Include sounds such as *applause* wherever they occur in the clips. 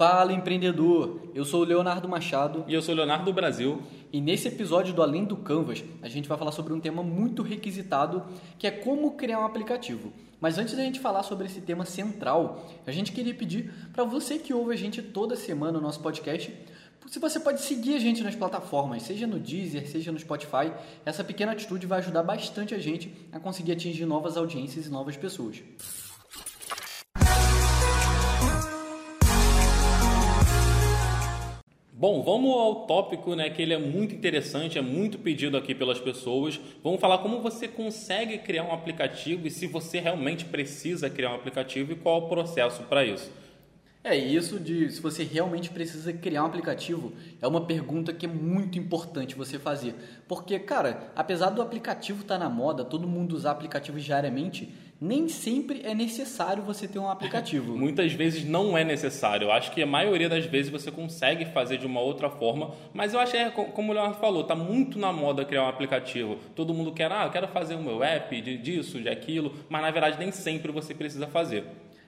Fala empreendedor, eu sou o Leonardo Machado E eu sou o Leonardo do Brasil. e nesse episódio do Além do Canvas a gente vai falar sobre um tema muito requisitado que é como criar um aplicativo. Mas antes da gente falar sobre esse tema central, a gente queria pedir para você que ouve a gente toda semana no nosso podcast, se você pode seguir a gente nas plataformas, seja no Deezer, seja no Spotify, essa pequena atitude vai ajudar bastante a gente a conseguir atingir novas audiências e novas pessoas. Bom, vamos ao tópico, né, que ele é muito interessante, é muito pedido aqui pelas pessoas. Vamos falar como você consegue criar um aplicativo e se você realmente precisa criar um aplicativo e qual o processo para isso. É isso de se você realmente precisa criar um aplicativo é uma pergunta que é muito importante você fazer. Porque, cara, apesar do aplicativo estar na moda, todo mundo usar aplicativos diariamente, nem sempre é necessário você ter um aplicativo. *laughs* Muitas vezes não é necessário. Eu acho que a maioria das vezes você consegue fazer de uma outra forma, mas eu acho que, é co- como o Leonardo falou, está muito na moda criar um aplicativo. Todo mundo quer, ah, eu quero fazer o meu app de, disso, de aquilo, mas na verdade nem sempre você precisa fazer.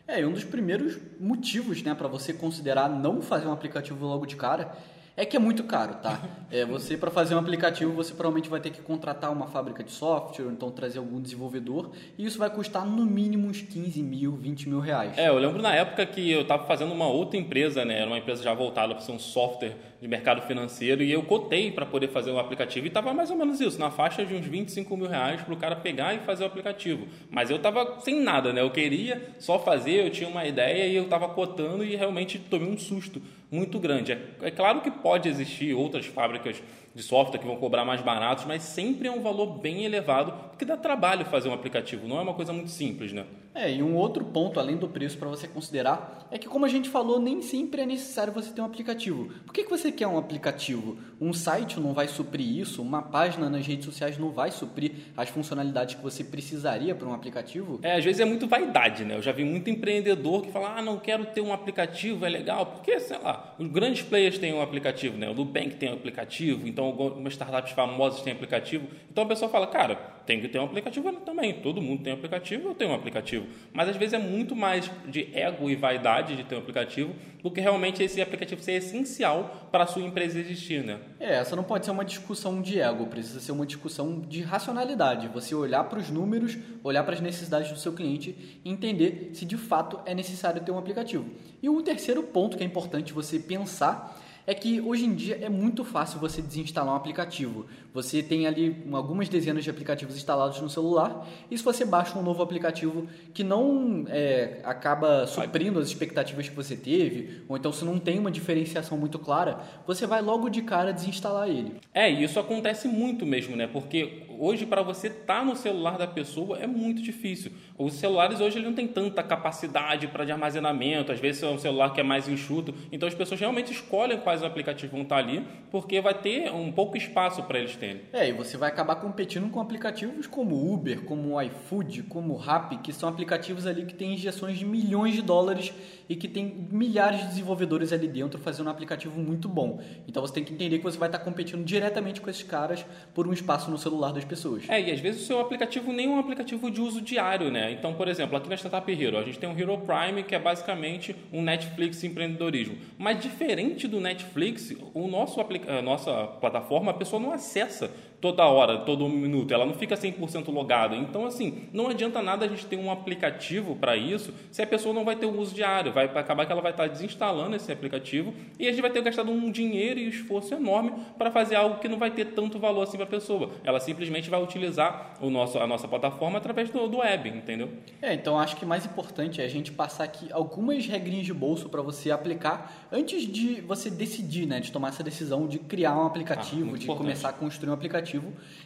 É, e um dos primeiros motivos, né, para você considerar não fazer um aplicativo logo de cara é que é muito caro, tá? *laughs* É, você para fazer um aplicativo, você provavelmente vai ter que contratar uma fábrica de software, ou então trazer algum desenvolvedor, e isso vai custar no mínimo uns 15 mil, 20 mil reais. É, eu lembro na época que eu estava fazendo uma outra empresa, né? Era uma empresa já voltada para ser um software de mercado financeiro e eu cotei para poder fazer um aplicativo e estava mais ou menos isso, na faixa de uns 25 mil reais para o cara pegar e fazer o aplicativo. Mas eu estava sem nada, né? Eu queria só fazer, eu tinha uma ideia e eu estava cotando e realmente tomei um susto muito grande. É, é claro que pode existir outras fábricas de software que vão cobrar mais baratos, mas sempre é um valor bem elevado, porque dá trabalho fazer um aplicativo, não é uma coisa muito simples, né? É, e um outro ponto, além do preço para você considerar, é que como a gente falou, nem sempre é necessário você ter um aplicativo. Por que, que você quer um aplicativo? Um site não vai suprir isso, uma página nas redes sociais não vai suprir as funcionalidades que você precisaria para um aplicativo? É, às vezes é muito vaidade, né? Eu já vi muito empreendedor que fala, ah, não quero ter um aplicativo, é legal, porque, sei lá, os grandes players têm um aplicativo, né? O Nubank tem um aplicativo, então algumas startups famosas têm aplicativo. Então a pessoa fala, cara, tem que ter um aplicativo também. Todo mundo tem um aplicativo, eu tenho um aplicativo. Mas às vezes é muito mais de ego e vaidade de ter um aplicativo do que realmente esse aplicativo ser essencial para a sua empresa existir, né? É, essa não pode ser uma discussão de ego, precisa ser uma discussão de racionalidade. Você olhar para os números, olhar para as necessidades do seu cliente e entender se de fato é necessário ter um aplicativo. E o terceiro ponto que é importante você pensar é que hoje em dia é muito fácil você desinstalar um aplicativo. Você tem ali algumas dezenas de aplicativos instalados no celular e se você baixa um novo aplicativo que não é, acaba suprindo as expectativas que você teve, ou então se não tem uma diferenciação muito clara, você vai logo de cara desinstalar ele. É, isso acontece muito mesmo, né? Porque hoje para você estar no celular da pessoa é muito difícil. Os celulares hoje ele não tem tanta capacidade para de armazenamento, às vezes é um celular que é mais enxuto, então as pessoas realmente escolhem quais aplicativos vão estar ali, porque vai ter um pouco espaço para eles terem. É, e você vai acabar competindo com aplicativos como Uber, como iFood, como Rappi, que são aplicativos ali que têm injeções de milhões de dólares e que tem milhares de desenvolvedores ali dentro fazendo um aplicativo muito bom. Então você tem que entender que você vai estar competindo diretamente com esses caras por um espaço no celular das pessoas. É, e às vezes o seu aplicativo nem é um aplicativo de uso diário, né? Então, por exemplo, aqui na Startup Hero, a gente tem o Hero Prime, que é basicamente um Netflix empreendedorismo. Mas diferente do Netflix, o nosso nossa plataforma, a pessoa não acessa toda hora, todo minuto, ela não fica 100% logada. Então, assim, não adianta nada a gente ter um aplicativo para isso se a pessoa não vai ter o uso diário. Vai acabar que ela vai estar desinstalando esse aplicativo e a gente vai ter gastado um dinheiro e esforço enorme para fazer algo que não vai ter tanto valor assim para a pessoa. Ela simplesmente vai utilizar o nosso, a nossa plataforma através do, do web, entendeu? É, então acho que mais importante é a gente passar aqui algumas regrinhas de bolso para você aplicar antes de você decidir, né, de tomar essa decisão de criar um aplicativo, Ah, de importante. começar a construir um aplicativo.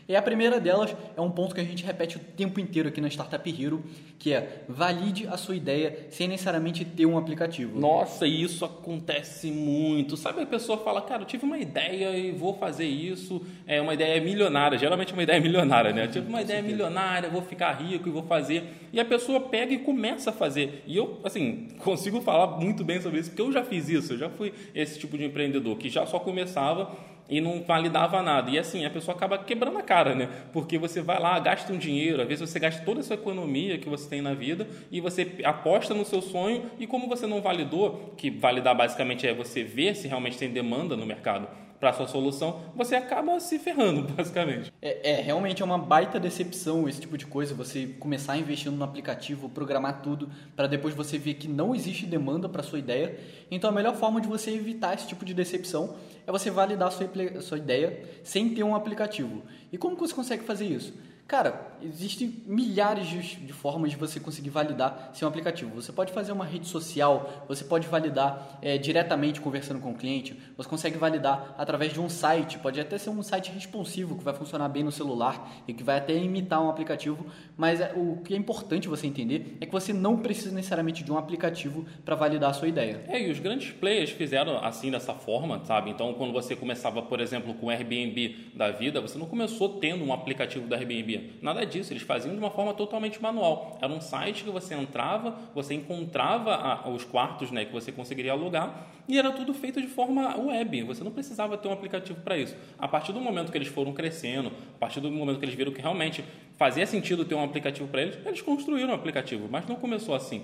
E a primeira delas é um ponto que a gente repete o tempo inteiro aqui na Startup Hero, que é valide a sua ideia sem necessariamente ter um aplicativo. Nossa, e isso acontece muito. Sabe, a pessoa fala, cara, eu tive uma ideia e vou fazer isso. É uma ideia milionária, geralmente é uma ideia milionária, né? Eu tive uma ideia milionária, vou ficar rico e vou fazer. E a pessoa pega e começa a fazer. E eu, assim, *laughs* consigo falar muito bem sobre isso, porque eu já fiz isso. Eu já fui esse tipo de empreendedor que já só começava e não validava nada. E assim, a pessoa acaba quebrando a cara, né? Porque você vai lá, gasta um dinheiro, às vezes você gasta toda a sua economia que você tem na vida e você aposta no seu sonho e como você não validou, que validar basicamente é você ver se realmente tem demanda no mercado para sua solução, você acaba se ferrando, *laughs* basicamente. É, é, realmente é uma baita decepção esse tipo de coisa, você começar investindo no aplicativo, programar tudo, para depois você ver que não existe demanda para sua ideia. Então a melhor forma de você evitar esse tipo de decepção é você validar sua, sua ideia sem ter um aplicativo. E como que você consegue fazer isso? Cara, existem milhares de, formas de você conseguir validar seu aplicativo. Você pode fazer uma rede social, você pode validar é, diretamente conversando com o cliente, você consegue validar através de um site, pode até ser um site responsivo que vai funcionar bem no celular e que vai até imitar um aplicativo, mas é, o que é importante você entender é que você não precisa necessariamente de um aplicativo para validar a sua ideia. É, e os grandes players fizeram assim dessa forma, sabe? Então, quando você começava, por exemplo, com o Airbnb da vida, você não começou tendo um aplicativo do Airbnb Nada disso, eles faziam de uma forma totalmente manual. Era um site que você entrava, você encontrava a, os quartos né, que você conseguiria alugar e era tudo feito de forma web. Você não precisava ter um aplicativo para isso. A partir do momento que eles foram crescendo, a partir do momento que eles viram que realmente fazia sentido ter um aplicativo para eles, eles construíram um aplicativo, mas não começou assim.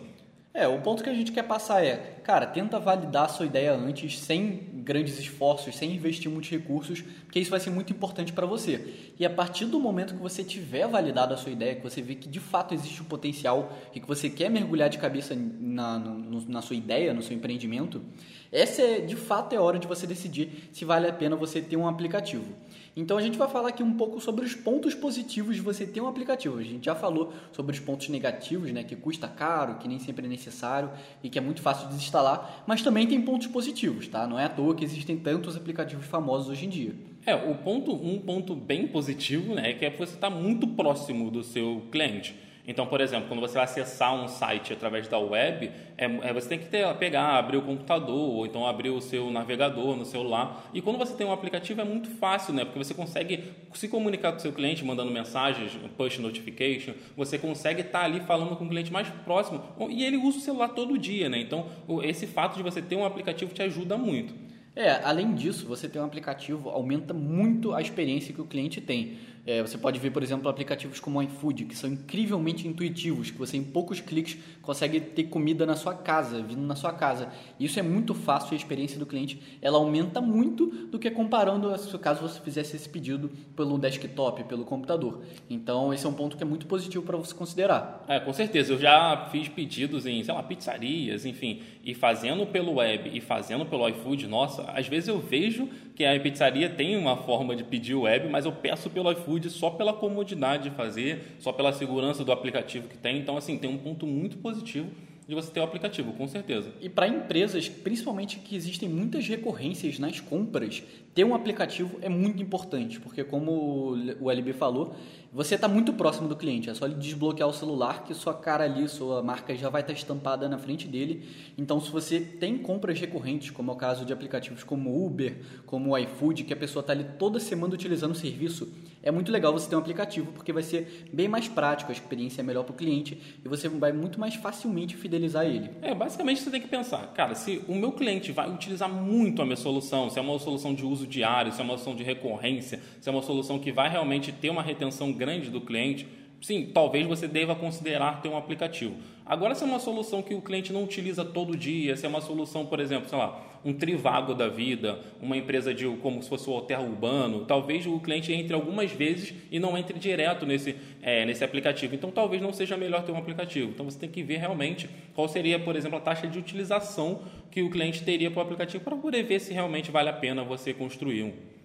É, o ponto que a gente quer passar é, cara, tenta validar a sua ideia antes, sem grandes esforços, sem investir muitos recursos, porque isso vai ser muito importante para você. E a partir do momento que você tiver validado a sua ideia, que você vê que de fato existe um potencial e que você quer mergulhar de cabeça na, no, na sua ideia, no seu empreendimento, essa é, de fato é hora de você decidir se vale a pena você ter um aplicativo. Então a gente vai falar aqui um pouco sobre os pontos positivos de você ter um aplicativo. A gente já falou sobre os pontos negativos, né, que custa caro, que nem sempre é necessário e que é muito fácil de desinstalar, mas também tem pontos positivos, tá? Não é à toa que existem tantos aplicativos famosos hoje em dia. É, o ponto, um ponto bem positivo, né, é que é você está muito próximo do seu cliente. Então, por exemplo, quando você vai acessar um site através da web, é, é, você tem que ter, pegar, abrir o computador, ou então abrir o seu navegador no celular. E quando você tem um aplicativo é muito fácil, né? Porque você consegue se comunicar com o seu cliente, mandando mensagens, push notification, você consegue estar ali falando com o cliente mais próximo. E ele usa o celular todo dia, né? Então, esse fato de você ter um aplicativo te ajuda muito. É, além disso, você ter um aplicativo aumenta muito a experiência que o cliente tem. É, você pode ver, por exemplo, aplicativos como o iFood, que são incrivelmente intuitivos, que você em poucos cliques consegue ter comida na sua casa, vindo na sua casa. Isso é muito fácil, a experiência do cliente ela aumenta muito do que comparando caso você fizesse esse pedido pelo desktop, pelo computador. Então, esse é um ponto que é muito positivo para você considerar. É, com certeza. Eu já fiz pedidos em, sei lá, pizzarias, enfim, e fazendo pelo web e fazendo pelo iFood, nossa, às vezes eu vejo que a pizzaria tem uma forma de pedir web, mas eu peço pelo iFood só pela comodidade de fazer, só pela segurança do aplicativo que tem. Então, assim, tem um ponto muito positivo de você ter o aplicativo, com certeza. E para empresas, principalmente que existem muitas recorrências nas compras, ter um aplicativo é muito importante, porque como o LB falou, você está muito próximo do cliente, é só ele desbloquear o celular que sua cara ali, sua marca já vai estar tá estampada na frente dele. Então, se você tem compras recorrentes, como é o caso de aplicativos como Uber, como o iFood, que a pessoa está ali toda semana utilizando o serviço, é muito legal você ter um aplicativo, porque vai ser bem mais prático, a experiência é melhor para o cliente e você vai muito mais facilmente fidelizar ele. É, basicamente você tem que pensar, cara, se o meu cliente vai utilizar muito a minha solução, se é uma solução de uso diário, se é uma solução de recorrência, se é uma solução que vai realmente ter uma retenção grande do cliente, sim, talvez você deva considerar ter um aplicativo. Agora, se é uma solução que o cliente não utiliza todo dia, se é uma solução, por exemplo, sei lá, um trivago da vida, uma empresa de como se fosse o hotel urbano, talvez o cliente entre algumas vezes e não entre direto nesse, é, nesse aplicativo. Então, talvez não seja melhor ter um aplicativo. Então, você tem que ver realmente qual seria, por exemplo, a taxa de utilização que o cliente teria para o aplicativo para poder ver se realmente vale a pena você construir um.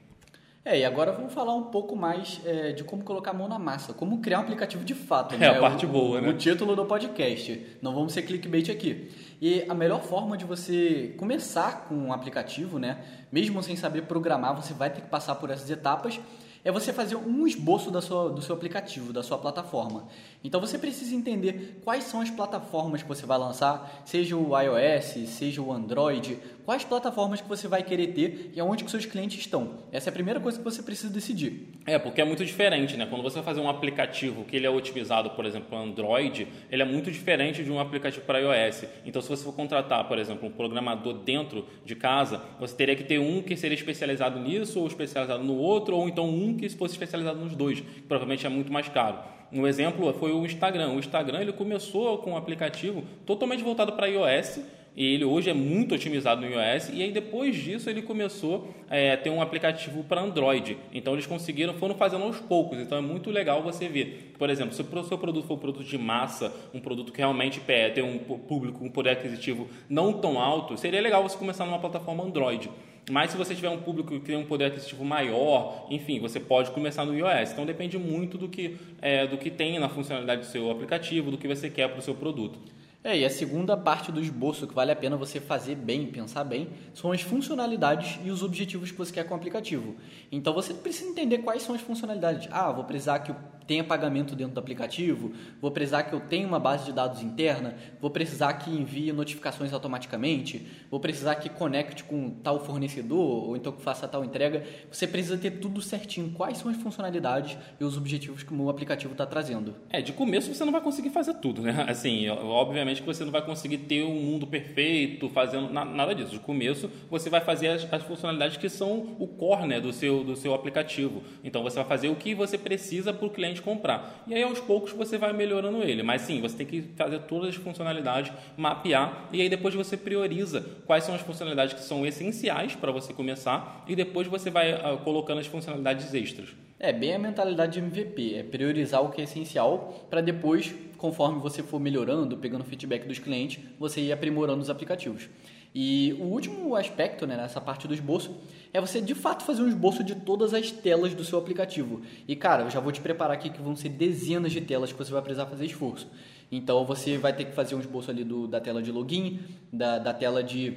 É, e agora vamos falar um pouco mais é, de como colocar a mão na massa, como criar um aplicativo de fato. É né? a parte o, boa, né? O título do podcast. Não vamos ser clickbait aqui. E a melhor forma de você começar com um aplicativo, né? Mesmo sem saber programar, você vai ter que passar por essas etapas é você fazer um esboço da sua, do seu aplicativo, da sua plataforma. Então você precisa entender quais são as plataformas que você vai lançar, seja o iOS, seja o Android, quais plataformas que você vai querer ter e aonde que seus clientes estão. Essa é a primeira coisa que você precisa decidir. É, porque é muito diferente, né? Quando você vai fazer um aplicativo que ele é otimizado, por exemplo, para Android, ele é muito diferente de um aplicativo para iOS. Então, se você for contratar, por exemplo, um programador dentro de casa, você teria que ter um que seria especializado nisso ou especializado no outro, ou então um que fosse especializado nos dois, que provavelmente é muito mais caro. Um exemplo foi o Instagram. O Instagram ele começou com um aplicativo totalmente voltado para iOS, ele hoje é muito otimizado no iOS e aí depois disso ele começou é, a ter um aplicativo para Android então eles conseguiram foram fazendo aos poucos então é muito legal você ver por exemplo se o seu produto for um produto de massa um produto que realmente tem um público um poder aquisitivo não tão alto seria legal você começar numa plataforma Android mas se você tiver um público que tem um poder aquisitivo maior, enfim, você pode começar no iOS. Então depende muito do que, é, do que tem na funcionalidade do seu aplicativo, do que você quer para o seu produto. É, e a segunda parte do esboço que vale a pena você fazer bem, pensar bem, são as funcionalidades e os objetivos que você quer com o aplicativo. Então você precisa entender quais são as funcionalidades. Ah, vou precisar que tenha pagamento dentro do aplicativo, vou precisar que eu tenha uma base de dados interna, vou precisar que envie notificações automaticamente, vou precisar que conecte com tal fornecedor ou então que faça tal entrega. Você precisa ter tudo certinho, quais são as funcionalidades e os objetivos que o aplicativo está trazendo. É, de começo você não vai conseguir fazer tudo, né? *laughs* Assim, obviamente que você não vai conseguir ter um mundo perfeito, fazendo nada disso. De começo, você vai fazer as, as funcionalidades que são o core né, do, seu, do seu aplicativo. Então, você vai fazer o que você precisa para o cliente comprar. E aí, aos poucos, você vai melhorando ele. Mas sim, você tem que fazer todas as funcionalidades, mapear, e aí depois você prioriza quais são as funcionalidades que são essenciais para você começar, e depois você vai uh, colocando as funcionalidades extras. É bem a mentalidade de MVP, é priorizar o que é essencial para depois, conforme você for melhorando, pegando feedback dos clientes, você ir aprimorando os aplicativos. E o último aspecto né, nessa parte do esboço é você de fato fazer um esboço de todas as telas do seu aplicativo. E cara, eu já vou te preparar aqui que vão ser dezenas de telas que você vai precisar fazer esforço. Então você vai ter que fazer um esboço ali do, da tela de login, da, da tela de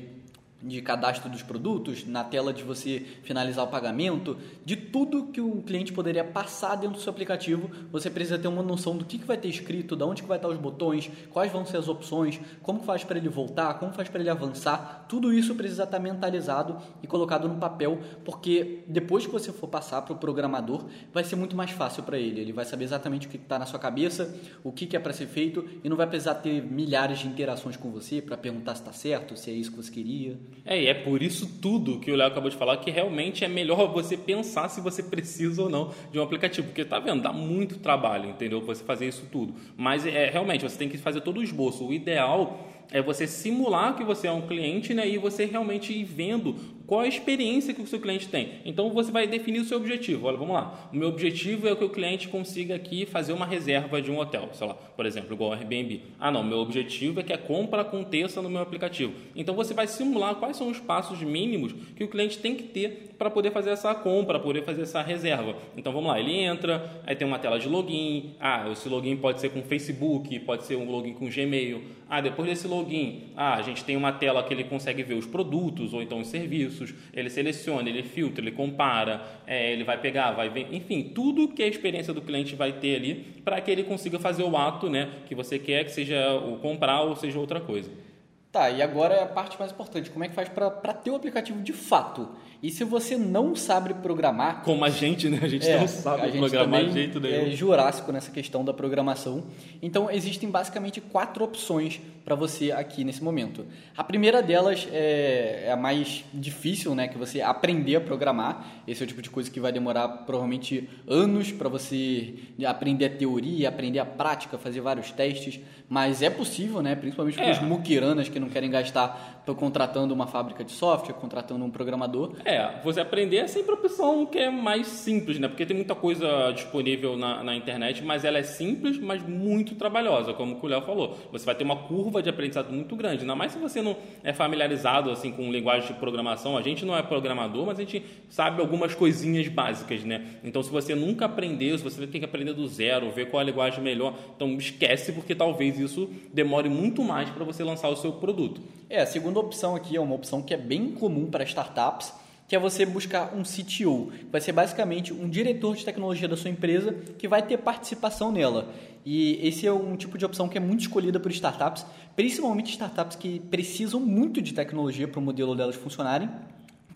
de cadastro dos produtos, na tela de você finalizar o pagamento, de tudo que o cliente poderia passar dentro do seu aplicativo, você precisa ter uma noção do que, que vai ter escrito, de onde que vai estar os botões, quais vão ser as opções, como faz para ele voltar, como faz para ele avançar, tudo isso precisa estar mentalizado e colocado no papel, porque depois que você for passar para o programador, vai ser muito mais fácil para ele, ele vai saber exatamente o que está na sua cabeça, o que, que é para ser feito e não vai precisar ter milhares de interações com você para perguntar se está certo, se é isso que você queria. É, e é por isso tudo que o Léo acabou de falar que realmente é melhor você pensar se você precisa ou não de um aplicativo, porque tá vendo, dá muito trabalho, entendeu? Você fazer isso tudo. Mas é realmente você tem que fazer todo o esboço. O ideal é você simular que você é um cliente né, e você realmente ir vendo qual a experiência que o seu cliente tem. Então você vai definir o seu objetivo. Olha, vamos lá. O meu objetivo é que o cliente consiga aqui fazer uma reserva de um hotel, sei lá, por exemplo, igual Airbnb. Ah, não, meu objetivo é que a compra aconteça no meu aplicativo. Então você vai simular quais são os passos mínimos que o cliente tem que ter para poder fazer essa compra, poder fazer essa reserva. Então vamos lá, ele entra, aí tem uma tela de login. Ah, esse login pode ser com Facebook, pode ser um login com Gmail. Ah, depois desse login, ah, a gente tem uma tela que ele consegue ver os produtos ou então os serviços. Ele seleciona, ele filtra, ele compara, é, ele vai pegar, vai ver, enfim, tudo que a experiência do cliente vai ter ali para que ele consiga fazer o ato, né, que você quer, que seja o comprar ou seja outra coisa. Tá, e agora é a parte mais importante. Como é que faz para ter o aplicativo de fato? E se você não sabe programar... Como a gente, né? A gente é, não sabe a programar de jeito nenhum. é jurássico nessa questão da programação. Então, existem basicamente quatro opções para você aqui nesse momento. A primeira delas é, é, a mais difícil, né? Que você aprender a programar. Esse é o tipo de coisa que vai demorar provavelmente anos para você aprender a teoria, aprender a prática, fazer vários testes. Mas é possível, né? Principalmente para os é. muquiranas que não querem gastar contratando uma fábrica de software, contratando um programador. É, você aprender é sempre a opção que é mais simples, né? Porque tem muita coisa disponível na, na internet, mas ela é simples, mas muito trabalhosa, como o Léo falou. Você vai ter uma curva de aprendizado muito grande, ainda mais se você não é familiarizado assim com linguagem de programação. A gente não é programador, mas a gente sabe algumas coisinhas básicas, né? Então, se você nunca aprendeu, se você tem que aprender do zero, ver qual é a linguagem melhor, então esquece, porque talvez isso demore muito mais para você lançar o seu produto. É, a segunda opção aqui é uma opção que é bem comum para startups que é você buscar um CTO, que vai ser basicamente um diretor de tecnologia da sua empresa que vai ter participação nela. E esse é um tipo de opção que é muito escolhida por startups, principalmente startups que precisam muito de tecnologia para o modelo delas funcionarem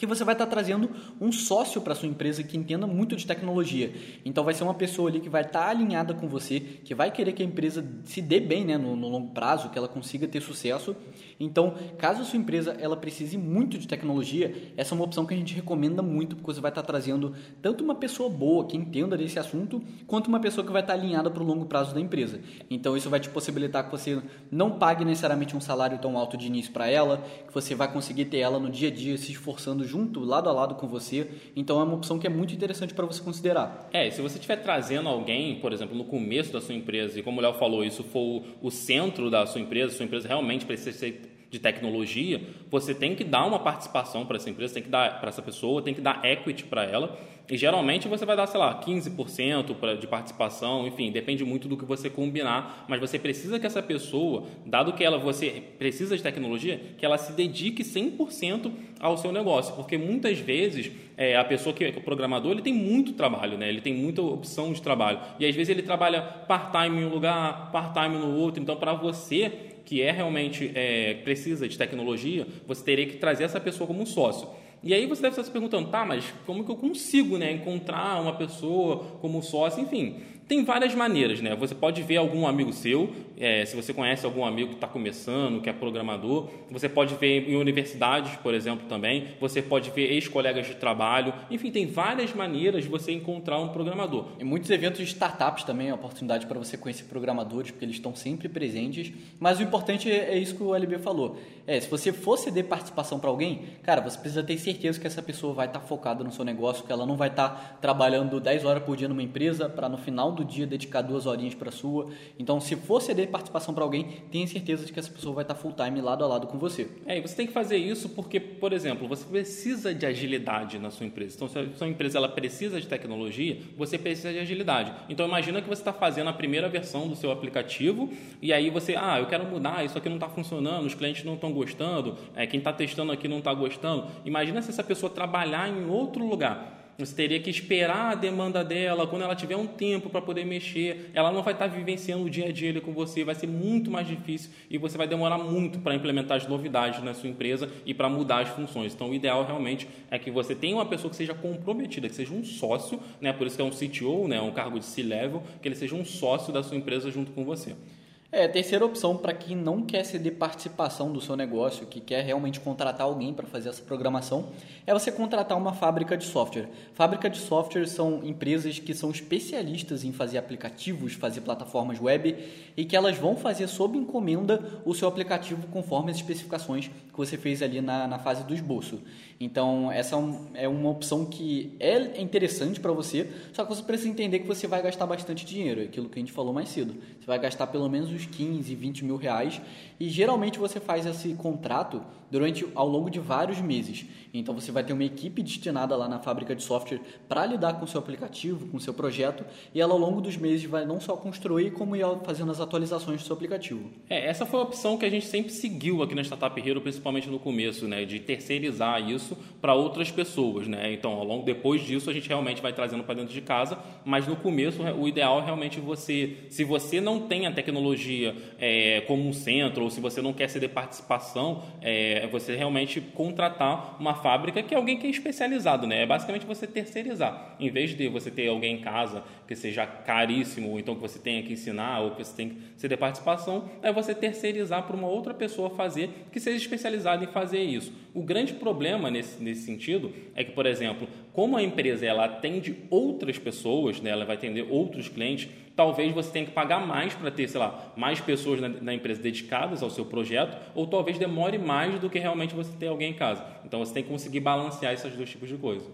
que você vai estar trazendo um sócio para sua empresa que entenda muito de tecnologia. Então vai ser uma pessoa ali que vai estar alinhada com você, que vai querer que a empresa se dê bem né, no, no longo prazo, que ela consiga ter sucesso. Então, caso a sua empresa ela precise muito de tecnologia, essa é uma opção que a gente recomenda muito, porque você vai estar trazendo tanto uma pessoa boa que entenda desse assunto, quanto uma pessoa que vai estar alinhada para o longo prazo da empresa. Então, isso vai te possibilitar que você não pague necessariamente um salário tão alto de início para ela, que você vai conseguir ter ela no dia a dia se esforçando junto, lado a lado com você. Então é uma opção que é muito interessante para você considerar. É, se você estiver trazendo alguém, por exemplo, no começo da sua empresa, e como o Léo falou, isso for o centro da sua empresa, sua empresa realmente precisa ser de tecnologia, você tem que dar uma participação para essa empresa, tem que dar para essa pessoa, tem que dar equity para ela. E geralmente você vai dar, sei lá, 15% de participação, enfim, depende muito do que você combinar, mas você precisa que essa pessoa, dado que ela você precisa de tecnologia, que ela se dedique 100% ao seu negócio, porque muitas vezes é, a pessoa que é programador, ele tem muito trabalho, né? Ele tem muita opção de trabalho. E às vezes ele trabalha part-time em um lugar, part-time no outro, então para você que é realmente é, precisa de tecnologia, você teria que trazer essa pessoa como um sócio. E aí você deve estar se perguntando, tá, mas como que eu consigo né, encontrar uma pessoa como sócio? Enfim, tem várias maneiras, né? Você pode ver algum amigo seu, é, se você conhece algum amigo que está começando, que é programador, você pode ver em universidades, por exemplo, também, você pode ver ex-colegas de trabalho, enfim, tem várias maneiras de você encontrar um programador. Em muitos eventos de startups também é uma oportunidade para você conhecer programadores, porque eles estão sempre presentes, mas o importante é isso que o LB falou. É, se você for ceder participação para alguém, cara, você precisa ter certeza que essa pessoa vai estar tá focada no seu negócio, que ela não vai estar tá trabalhando 10 horas por dia numa empresa para no final do dia dedicar duas horinhas para sua. Então, se for ceder participação para alguém, tenha certeza de que essa pessoa vai estar tá full time lado a lado com você. É, e você tem que fazer isso porque, por exemplo, você precisa de agilidade na sua empresa. Então, se a sua empresa ela precisa de tecnologia, você precisa de agilidade. Então, imagina que você está fazendo a primeira versão do seu aplicativo e aí você, ah, eu quero mudar, isso aqui não está funcionando, os clientes não estão gostando, é, quem está testando aqui não está gostando. Imagina se essa pessoa trabalhar em outro lugar. Você teria que esperar a demanda dela, quando ela tiver um tempo para poder mexer, ela não vai estar tá vivenciando o dia a dia com você, vai ser muito mais difícil e você vai demorar muito para implementar as novidades na sua empresa e para mudar as funções. Então, o ideal realmente é que você tenha uma pessoa que seja comprometida, que seja um sócio, né? por isso que é um CTO, né? um cargo de C-level, que ele seja um sócio da sua empresa junto com você. É, terceira opção para quem não quer ceder participação do seu negócio, que quer realmente contratar alguém para fazer essa programação, é você contratar uma fábrica de software. Fábrica de software são empresas que são especialistas em fazer aplicativos, fazer plataformas web e que elas vão fazer sob encomenda o seu aplicativo conforme as especificações que você fez ali na, na fase do esboço. Então, essa é, é uma opção que é interessante para você, só que você precisa entender que você vai gastar bastante dinheiro, é aquilo que a gente falou mais cedo. Você vai gastar pelo menos 15, 20 mil reais e geralmente você faz esse contrato durante ao longo de vários meses. Então você vai ter uma equipe destinada lá na fábrica de software para lidar com o seu aplicativo, com o seu projeto, e ela ao longo dos meses vai não só construir, como ir fazendo as atualizações do seu aplicativo. É, essa foi a opção que a gente sempre seguiu aqui na Startup Hero, principalmente no começo, né, de terceirizar isso para outras pessoas, né? Então, ao longo depois disso a gente realmente vai trazendo para dentro de casa, mas no começo o ideal é realmente você, se você não tem a tecnologia é, como um centro ou se você não quer ceder participação, é, você realmente contratar uma fábrica que é alguém que é especializado, né? É basicamente você terceirizar. Em vez de você ter alguém em casa que seja caríssimo, ou então que você tenha que ensinar, ou que você tenha que ceder participação, é você terceirizar para uma outra pessoa fazer que seja especializada em fazer isso. O grande problema nesse, nesse sentido é que, por exemplo, como a empresa ela atende outras pessoas, né, ela vai atender outros clientes, talvez você tenha que pagar mais para ter, sei lá, mais pessoas na, na, empresa dedicadas ao seu projeto, ou talvez demore mais do que realmente você ter alguém em casa. Então você tem que conseguir balancear esses dois tipos de coisa.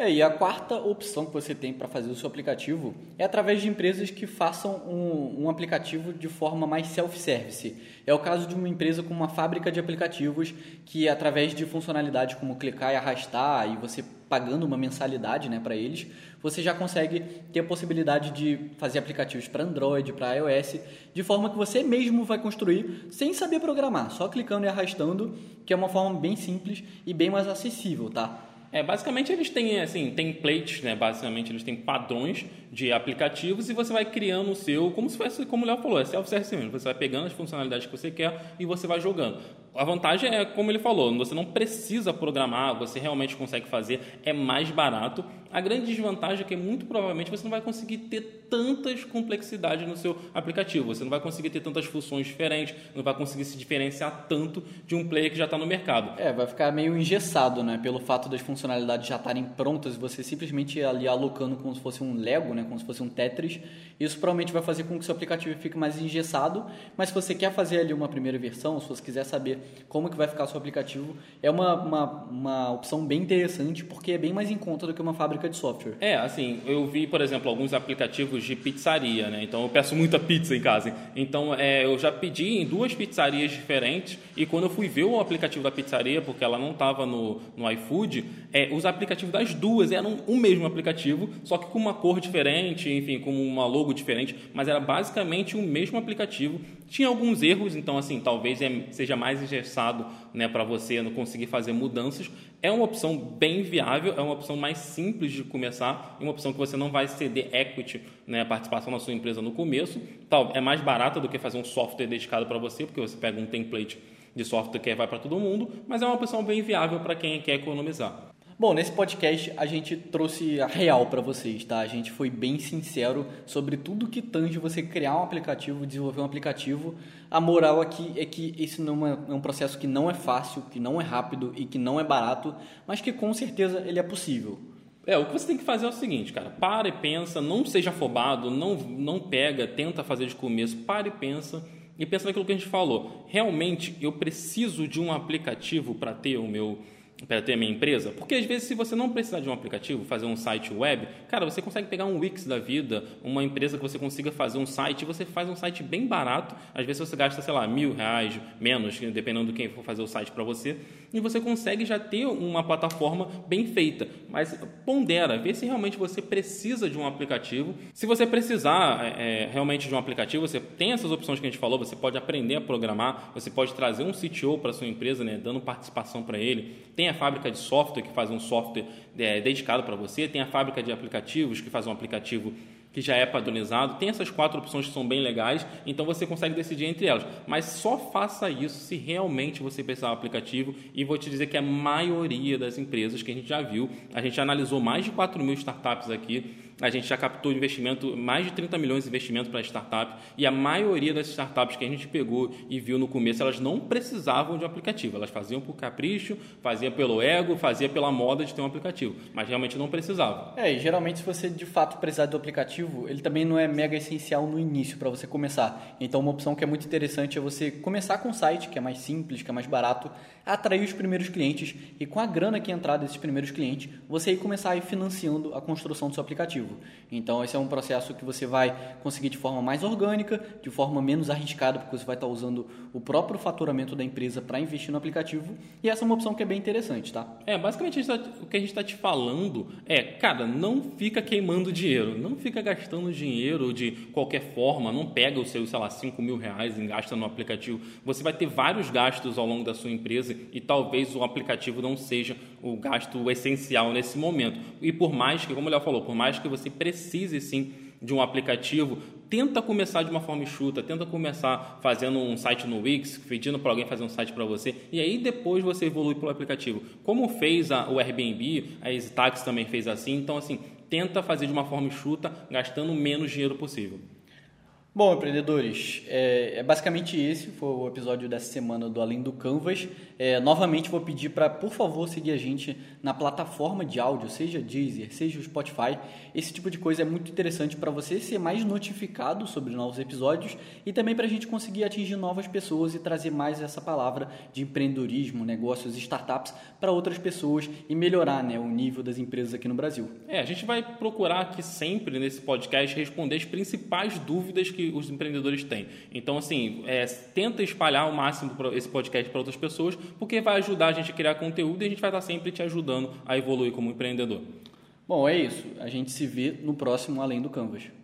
É, e a quarta opção que você tem para fazer o seu aplicativo é através de empresas que façam um, um aplicativo de forma mais self-service. É o caso de uma empresa com uma fábrica de aplicativos que, através de funcionalidades como clicar e arrastar, e você pagando uma mensalidade né, para eles, você já consegue ter a possibilidade de fazer aplicativos para Android, para iOS, de forma que você mesmo vai construir sem saber programar, só clicando e arrastando, que é uma forma bem simples e bem mais acessível, tá? É, basicamente eles têm assim, templates, né? Basicamente eles têm padrões de aplicativos e você vai criando o seu, como se fosse, como o Léo falou, é self-service mesmo. Você vai pegando as funcionalidades que você quer e você vai jogando. A vantagem é, como ele falou, você não precisa programar, você realmente consegue fazer, é mais barato. A grande desvantagem é que muito provavelmente você não vai conseguir ter tantas complexidades no seu aplicativo, você não vai conseguir ter tantas funções diferentes, não vai conseguir se diferenciar tanto de um player que já está no mercado. É, vai ficar meio engessado, né? Pelo fato das funcionalidades já estarem prontas você simplesmente ali alocando como se fosse um Lego, né? Como se fosse um Tetris. Isso provavelmente vai fazer com que o seu aplicativo fique mais engessado, mas se você quer fazer ali uma primeira versão, se você quiser saber como que vai ficar o seu aplicativo, é uma, uma, uma opção bem interessante porque é bem mais em conta do que uma fábrica de software. É, assim, eu vi, por exemplo, alguns aplicativos de pizzaria, né? Então eu peço muita pizza em casa. Então é, eu já pedi em duas pizzarias diferentes e quando eu fui ver o aplicativo da pizzaria, porque ela não estava no, no iFood, é, os aplicativos das duas eram o mesmo aplicativo, só que com uma cor diferente, enfim, com uma logo diferente, mas era basicamente o mesmo aplicativo. Tinha alguns erros, então assim, talvez é, seja mais engessado né, para você não conseguir fazer mudanças. É uma opção bem viável, é uma opção mais simples de começar, é uma opção que você não vai ceder equity, né, participação na sua empresa no começo. Tal, é mais barata do que fazer um software dedicado para você, porque você pega um template de software que vai para todo mundo, mas é uma opção bem viável para quem quer economizar. Bom, nesse podcast a gente trouxe a real para vocês, tá? A gente foi bem sincero sobre tudo que tange você criar um aplicativo, desenvolver um aplicativo. A moral aqui é que esse não é, é um processo que não é fácil, que não é rápido e que não é barato, mas que com certeza ele é possível. É, o que você tem que fazer é o seguinte, cara, para e pensa, não seja afobado, não, não pega, tenta fazer de começo, para e pensa e pensa naquilo que a gente falou. Realmente eu preciso de um aplicativo para ter o meu para ter a minha empresa? Porque às vezes, se você não precisar de um aplicativo, fazer um site web, cara, você consegue pegar um Wix da vida, uma empresa que você consiga fazer um site, você faz um site bem barato. Às vezes você gasta, sei lá, mil reais, menos, dependendo do quem for fazer o site para você, e você consegue já ter uma plataforma bem feita. Mas pondera, vê se realmente você precisa de um aplicativo. Se você precisar é, é realmente de um aplicativo, você tem essas opções que a gente falou, você pode aprender a programar, você pode trazer um CTO para sua empresa, né, dando participação para ele. Tem a fábrica de software que faz um software é, dedicado para você, tem a fábrica de aplicativos que faz um aplicativo que já é padronizado. Tem essas quatro opções que são bem legais, então você consegue decidir entre elas. Mas só faça isso se realmente você precisar do aplicativo. E vou te dizer que a maioria das empresas que a gente já viu, a gente analisou mais de 4 mil startups aqui a gente já captou investimento, mais de 30 milhões de investimento para startup, e a maioria das startups que a gente pegou e viu no começo, elas não precisavam de um aplicativo. Elas faziam por capricho, faziam pelo ego, faziam pela moda de ter um aplicativo, mas realmente não precisavam. É, e geralmente se você de fato precisar do aplicativo, ele também não é mega essencial no início para você começar. Então uma opção que é muito interessante é você começar com um site que é mais simples, que é mais barato, atrair os primeiros clientes e com a grana que entrar desses primeiros clientes, você ir começar a ir financiando a construção do seu aplicativo. Então, esse é um processo que você vai conseguir de forma mais orgânica, de forma menos arriscada, porque você vai estar usando o próprio faturamento da empresa para investir no aplicativo. E essa é uma opção que é bem interessante, tá? É, basicamente tá, o que a gente está te falando é, cara, não fica queimando dinheiro, não fica gastando dinheiro de qualquer forma, não pega os seus, sei lá, 5 mil reais e gasta no aplicativo. Você vai ter vários gastos ao longo da sua empresa e talvez o aplicativo não seja o gasto essencial nesse momento. E por mais que, como o Léo falou, por mais que você precise sim de um aplicativo, tenta começar de uma forma enxuta, tenta começar fazendo um site no Wix, pedindo para alguém fazer um site para você, e aí depois você evolui para o aplicativo. Como fez a, o Airbnb, a EasyTax também fez assim, então assim, tenta fazer de uma forma enxuta, gastando o menos dinheiro possível. Bom, empreendedores, é, é, basicamente esse foi o episódio dessa semana do Além do Canvas. É, novamente vou pedir para, por favor, seguir a gente na plataforma de áudio, seja Deezer, seja o Spotify. Esse tipo de coisa é muito interessante para você ser mais notificado sobre novos episódios e também para a gente conseguir atingir novas pessoas e trazer mais essa palavra de empreendedorismo, negócios, startups para outras pessoas e melhorar né, o nível das empresas aqui no Brasil. É, a gente vai procurar aqui sempre nesse podcast responder as principais dúvidas que os empreendedores têm. Então, assim, é, tenta espalhar o máximo esse podcast para outras pessoas, porque vai ajudar a gente a criar conteúdo e a gente vai estar sempre te ajudando a evoluir como empreendedor. Bom, é isso. A gente se vê no próximo Além do Canvas.